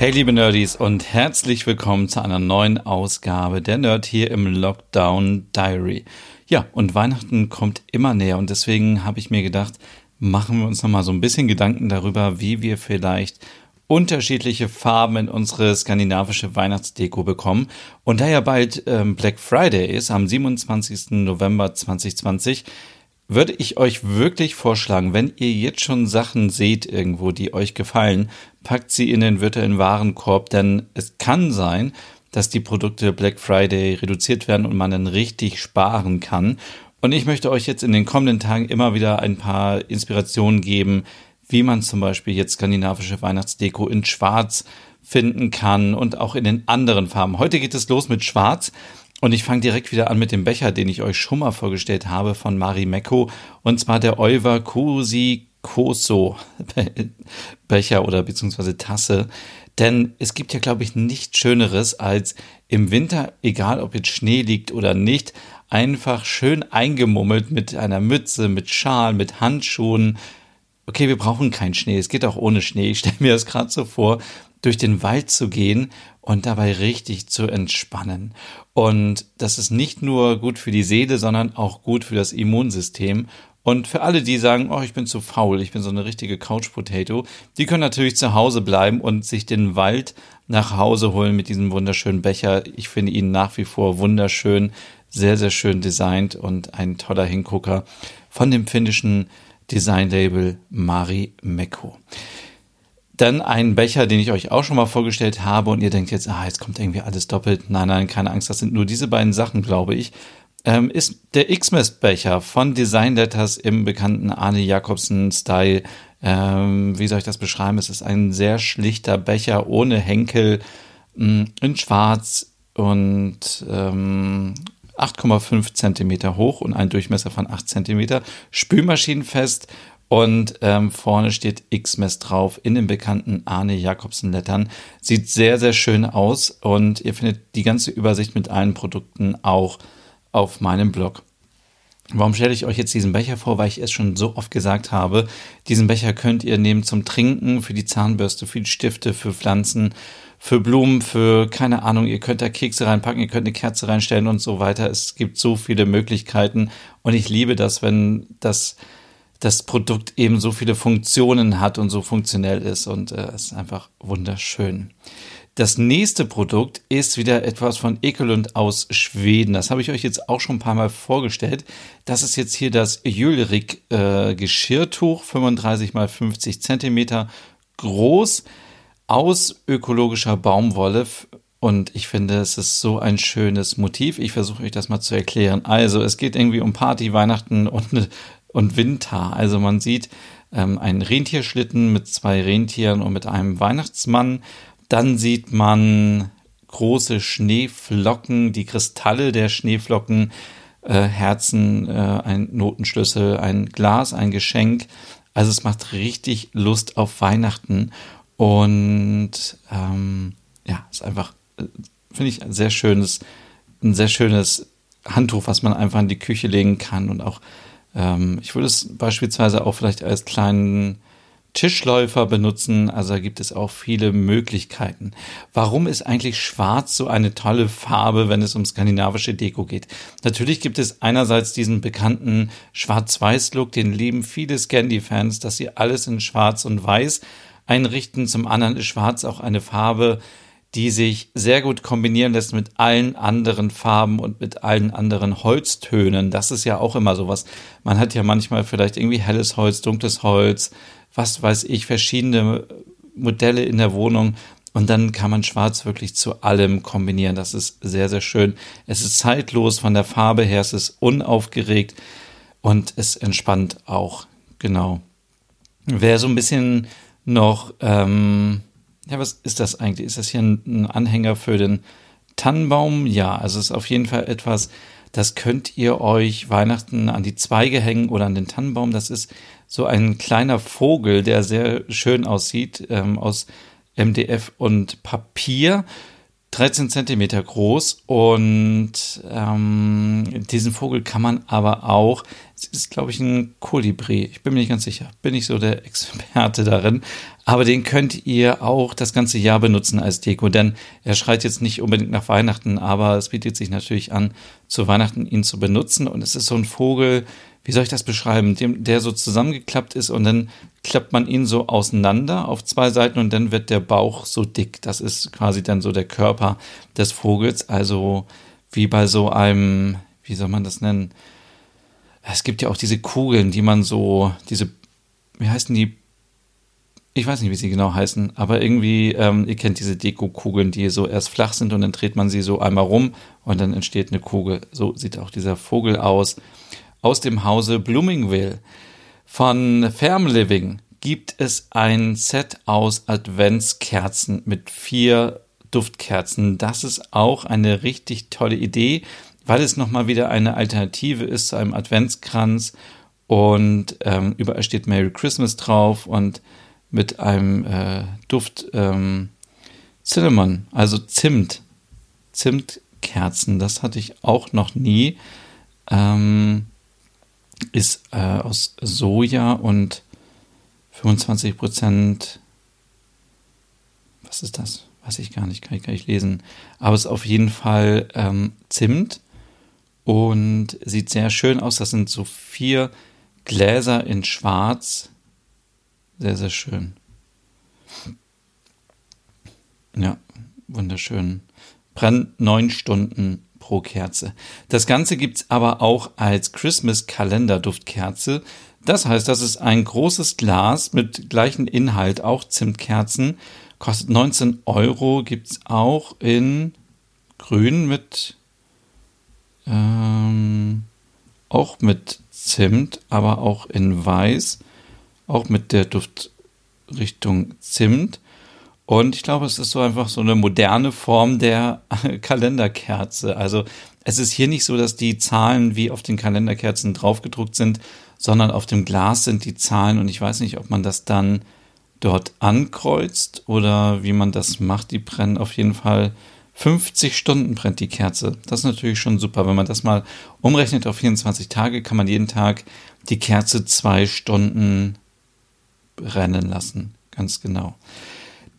Hey liebe Nerdies und herzlich willkommen zu einer neuen Ausgabe der Nerd hier im Lockdown Diary. Ja, und Weihnachten kommt immer näher und deswegen habe ich mir gedacht, machen wir uns nochmal so ein bisschen Gedanken darüber, wie wir vielleicht unterschiedliche Farben in unsere skandinavische Weihnachtsdeko bekommen. Und da ja bald ähm, Black Friday ist, am 27. November 2020, würde ich euch wirklich vorschlagen, wenn ihr jetzt schon Sachen seht irgendwo, die euch gefallen, packt sie in den virtuellen Warenkorb, denn es kann sein, dass die Produkte Black Friday reduziert werden und man dann richtig sparen kann. Und ich möchte euch jetzt in den kommenden Tagen immer wieder ein paar Inspirationen geben, wie man zum Beispiel jetzt skandinavische Weihnachtsdeko in Schwarz finden kann und auch in den anderen Farben. Heute geht es los mit Schwarz. Und ich fange direkt wieder an mit dem Becher, den ich euch schon mal vorgestellt habe von Mari Mekko. Und zwar der Euver Kusi Koso Becher oder beziehungsweise Tasse. Denn es gibt ja, glaube ich, nichts Schöneres als im Winter, egal ob jetzt Schnee liegt oder nicht, einfach schön eingemummelt mit einer Mütze, mit Schal, mit Handschuhen. Okay, wir brauchen keinen Schnee. Es geht auch ohne Schnee. Ich stelle mir das gerade so vor, durch den Wald zu gehen und dabei richtig zu entspannen. Und das ist nicht nur gut für die Seele, sondern auch gut für das Immunsystem. Und für alle, die sagen, oh, ich bin zu faul, ich bin so eine richtige Couch Potato, die können natürlich zu Hause bleiben und sich den Wald nach Hause holen mit diesem wunderschönen Becher. Ich finde ihn nach wie vor wunderschön, sehr, sehr schön designt und ein toller Hingucker von dem finnischen Designlabel Mari Mekko. Dann ein Becher, den ich euch auch schon mal vorgestellt habe und ihr denkt jetzt, ah, jetzt kommt irgendwie alles doppelt. Nein, nein, keine Angst, das sind nur diese beiden Sachen, glaube ich. Ähm, ist der X-Mess-Becher von Design Letters im bekannten Arne Jacobsen-Style. Ähm, wie soll ich das beschreiben? Es ist ein sehr schlichter Becher ohne Henkel mh, mm, in schwarz und ähm, 8,5 Zentimeter hoch und ein Durchmesser von 8 Zentimeter, spülmaschinenfest und ähm, vorne steht X-Mess drauf in den bekannten Arne Jakobsen Lettern. Sieht sehr, sehr schön aus und ihr findet die ganze Übersicht mit allen Produkten auch auf meinem Blog. Warum stelle ich euch jetzt diesen Becher vor? Weil ich es schon so oft gesagt habe. Diesen Becher könnt ihr nehmen zum Trinken, für die Zahnbürste, für die Stifte, für Pflanzen, für Blumen, für keine Ahnung. Ihr könnt da Kekse reinpacken, ihr könnt eine Kerze reinstellen und so weiter. Es gibt so viele Möglichkeiten und ich liebe das, wenn das das Produkt eben so viele Funktionen hat und so funktionell ist und äh, ist einfach wunderschön. Das nächste Produkt ist wieder etwas von Ekelund aus Schweden. Das habe ich euch jetzt auch schon ein paar Mal vorgestellt. Das ist jetzt hier das Jülrik äh, Geschirrtuch, 35 mal 50 Zentimeter groß, aus ökologischer Baumwolle. Und ich finde, es ist so ein schönes Motiv. Ich versuche euch das mal zu erklären. Also, es geht irgendwie um Party, Weihnachten und eine und Winter. Also man sieht ähm, einen Rentierschlitten mit zwei Rentieren und mit einem Weihnachtsmann. Dann sieht man große Schneeflocken, die Kristalle der Schneeflocken, äh, Herzen, äh, ein Notenschlüssel, ein Glas, ein Geschenk. Also es macht richtig Lust auf Weihnachten und ähm, ja, ist einfach, äh, finde ich, ein sehr schönes, ein sehr schönes Handtuch, was man einfach in die Küche legen kann und auch ähm, ich würde es beispielsweise auch vielleicht als kleinen Tischläufer benutzen. Also da gibt es auch viele Möglichkeiten. Warum ist eigentlich Schwarz so eine tolle Farbe, wenn es um skandinavische Deko geht? Natürlich gibt es einerseits diesen bekannten Schwarz-Weiß-Look, den lieben viele Scandi-Fans, dass sie alles in Schwarz und Weiß einrichten. Zum anderen ist Schwarz auch eine Farbe, die sich sehr gut kombinieren lässt mit allen anderen Farben und mit allen anderen Holztönen. Das ist ja auch immer sowas. Man hat ja manchmal vielleicht irgendwie helles Holz, dunkles Holz, was weiß ich, verschiedene Modelle in der Wohnung. Und dann kann man Schwarz wirklich zu allem kombinieren. Das ist sehr, sehr schön. Es ist zeitlos von der Farbe her, es ist unaufgeregt und es entspannt auch. Genau. Wer so ein bisschen noch ähm, ja, was ist das eigentlich? Ist das hier ein, Anhänger für den Tannenbaum? Ja, also es ist auf jeden Fall etwas, das könnt ihr euch Weihnachten an die Zweige hängen oder an den Tannenbaum. Das ist so ein kleiner Vogel, der sehr schön aussieht, ähm, aus MDF und Papier. 13 Zentimeter groß und ähm, diesen Vogel kann man aber auch, es ist glaube ich ein Kolibri, ich bin mir nicht ganz sicher, bin ich so der Experte darin, aber den könnt ihr auch das ganze Jahr benutzen als Deko, denn er schreit jetzt nicht unbedingt nach Weihnachten, aber es bietet sich natürlich an, zu Weihnachten ihn zu benutzen und es ist so ein Vogel, wie soll ich das beschreiben, dem, der so zusammengeklappt ist und dann klappt man ihn so auseinander auf zwei Seiten und dann wird der Bauch so dick. Das ist quasi dann so der Körper des Vogels, also wie bei so einem, wie soll man das nennen? Es gibt ja auch diese Kugeln, die man so, diese, wie heißen die? Ich weiß nicht, wie sie genau heißen, aber irgendwie, ähm, ihr kennt diese Deko-Kugeln, die so erst flach sind und dann dreht man sie so einmal rum und dann entsteht eine Kugel. So sieht auch dieser Vogel aus aus dem Hause Bloomingville. Von Farm Living gibt es ein Set aus Adventskerzen mit vier Duftkerzen. Das ist auch eine richtig tolle Idee, weil es nochmal wieder eine Alternative ist zu einem Adventskranz und ähm, überall steht Merry Christmas drauf und mit einem äh, Duft ähm, Cinnamon, also Zimt, Zimtkerzen. Das hatte ich auch noch nie. Ähm, ist äh, aus Soja und 25 Prozent. Was ist das? Weiß ich gar nicht, kann ich gar nicht lesen. Aber es ist auf jeden Fall ähm, Zimt und sieht sehr schön aus. Das sind so vier Gläser in Schwarz. Sehr, sehr schön. Ja, wunderschön. Brennt neun Stunden pro Kerze. Das Ganze gibt's aber auch als Christmas-Kalender-Duftkerze. Das heißt, das ist ein großes Glas mit gleichem Inhalt, auch Zimtkerzen. Kostet 19 Euro, gibt's auch in grün mit, ähm, auch mit Zimt, aber auch in weiß, auch mit der Duftrichtung Zimt. Und ich glaube, es ist so einfach so eine moderne Form der Kalenderkerze. Also es ist hier nicht so, dass die Zahlen wie auf den Kalenderkerzen draufgedruckt sind, sondern auf dem Glas sind die Zahlen und ich weiß nicht, ob man das dann dort ankreuzt oder wie man das macht. Die brennen auf jeden Fall 50 Stunden brennt die Kerze. Das ist natürlich schon super. Wenn man das mal umrechnet auf 24 Tage, kann man jeden Tag die Kerze zwei Stunden brennen lassen. Ganz genau.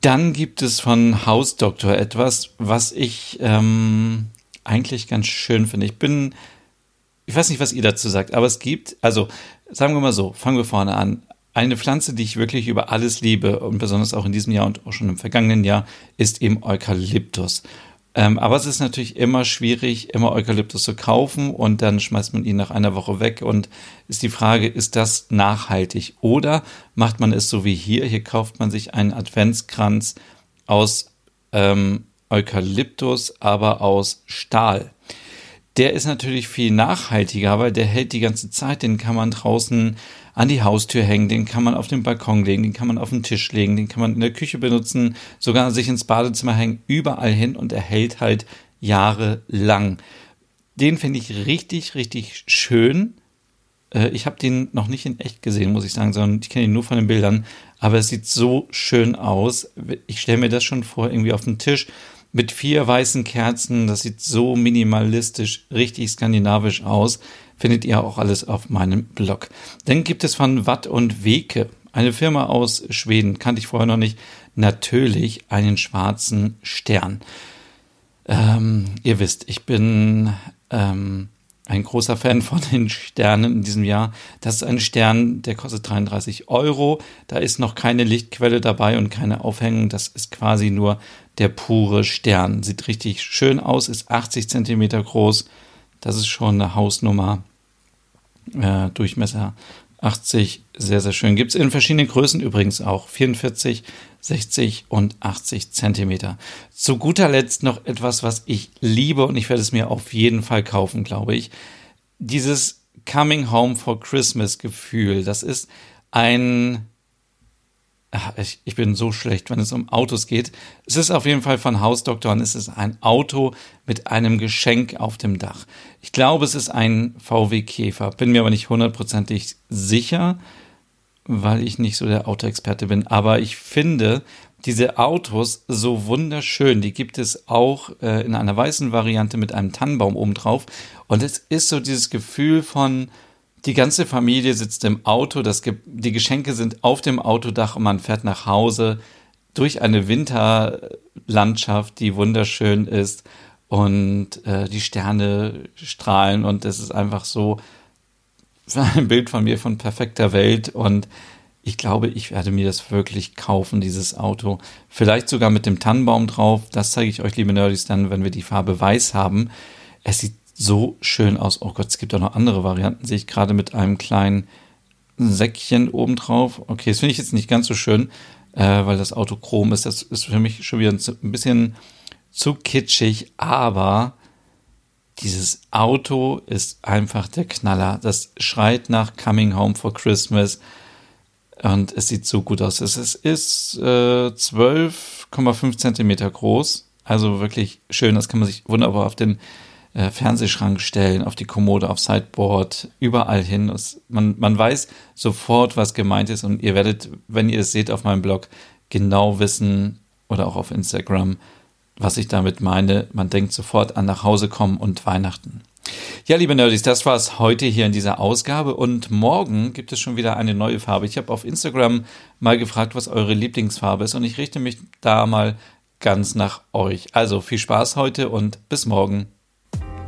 Dann gibt es von Hausdoktor etwas, was ich ähm, eigentlich ganz schön finde. Ich bin, ich weiß nicht, was ihr dazu sagt, aber es gibt, also sagen wir mal so, fangen wir vorne an. Eine Pflanze, die ich wirklich über alles liebe und besonders auch in diesem Jahr und auch schon im vergangenen Jahr, ist eben Eukalyptus. Ähm, aber es ist natürlich immer schwierig, immer Eukalyptus zu kaufen und dann schmeißt man ihn nach einer Woche weg und ist die Frage, ist das nachhaltig oder macht man es so wie hier? Hier kauft man sich einen Adventskranz aus ähm, Eukalyptus, aber aus Stahl. Der ist natürlich viel nachhaltiger, weil der hält die ganze Zeit, den kann man draußen an die Haustür hängen, den kann man auf den Balkon legen, den kann man auf den Tisch legen, den kann man in der Küche benutzen, sogar sich ins Badezimmer hängen, überall hin und er hält halt jahrelang. Den finde ich richtig, richtig schön. Äh, ich habe den noch nicht in echt gesehen, muss ich sagen, sondern ich kenne ihn nur von den Bildern. Aber es sieht so schön aus. Ich stelle mir das schon vor, irgendwie auf dem Tisch mit vier weißen Kerzen. Das sieht so minimalistisch, richtig skandinavisch aus findet ihr auch alles auf meinem Blog. Dann gibt es von Watt und Weke, eine Firma aus Schweden, kannte ich vorher noch nicht, natürlich einen schwarzen Stern. Ähm, ihr wisst, ich bin ähm, ein großer Fan von den Sternen in diesem Jahr. Das ist ein Stern, der kostet 33 Euro. Da ist noch keine Lichtquelle dabei und keine Aufhängung. Das ist quasi nur der pure Stern. Sieht richtig schön aus, ist 80 Zentimeter groß. Das ist schon eine Hausnummer äh, Durchmesser 80, sehr, sehr schön. Gibt es in verschiedenen Größen übrigens auch. 44, 60 und 80 Zentimeter. Zu guter Letzt noch etwas, was ich liebe und ich werde es mir auf jeden Fall kaufen, glaube ich. Dieses Coming Home for Christmas Gefühl. Das ist ein ach, ich, ich bin so schlecht, wenn es um Autos geht. Es ist auf jeden Fall von Hausdoktor und es ist ein Auto mit einem Geschenk auf dem Dach. Ich glaube, es ist ein VW Käfer, bin mir aber nicht hundertprozentig sicher, weil ich nicht so der Autoexperte bin. Aber ich finde diese Autos so wunderschön. Die gibt es auch äh, in einer weißen Variante mit einem Tannenbaum obendrauf. Und es ist so dieses Gefühl von, die ganze Familie sitzt im Auto, das, die Geschenke sind auf dem Autodach und man fährt nach Hause durch eine Winterlandschaft, die wunderschön ist und äh, die Sterne strahlen und es ist einfach so ein Bild von mir von perfekter Welt und ich glaube, ich werde mir das wirklich kaufen, dieses Auto. Vielleicht sogar mit dem Tannenbaum drauf. Das zeige ich euch, liebe Nerdies, dann, wenn wir die Farbe weiß haben. Es sieht so schön aus. Oh Gott, es gibt auch noch andere Varianten, sehe ich gerade mit einem kleinen Säckchen obendrauf. Okay, das finde ich jetzt nicht ganz so schön, äh, weil das Auto chrom ist. Das ist für mich schon wieder ein bisschen zu kitschig, aber dieses Auto ist einfach der Knaller. Das schreit nach Coming Home for Christmas und es sieht so gut aus. Es ist, äh, 12,5 Zentimeter groß, also wirklich schön. Das kann man sich wunderbar auf den äh, Fernsehschrank stellen, auf die Kommode, auf Sideboard, überall hin. Es, man, man weiß sofort, was gemeint ist und ihr werdet, wenn ihr es seht auf meinem Blog, genau wissen oder auch auf Instagram, was ich damit meine. Man denkt sofort an nach Hause kommen und Weihnachten. Ja, liebe Nerdies, das war's heute hier in dieser Ausgabe und morgen gibt es schon wieder eine neue Farbe. Ich habe auf Instagram mal gefragt, was eure Lieblingsfarbe ist und ich richte mich da mal ganz nach euch. Also viel Spaß heute und bis morgen.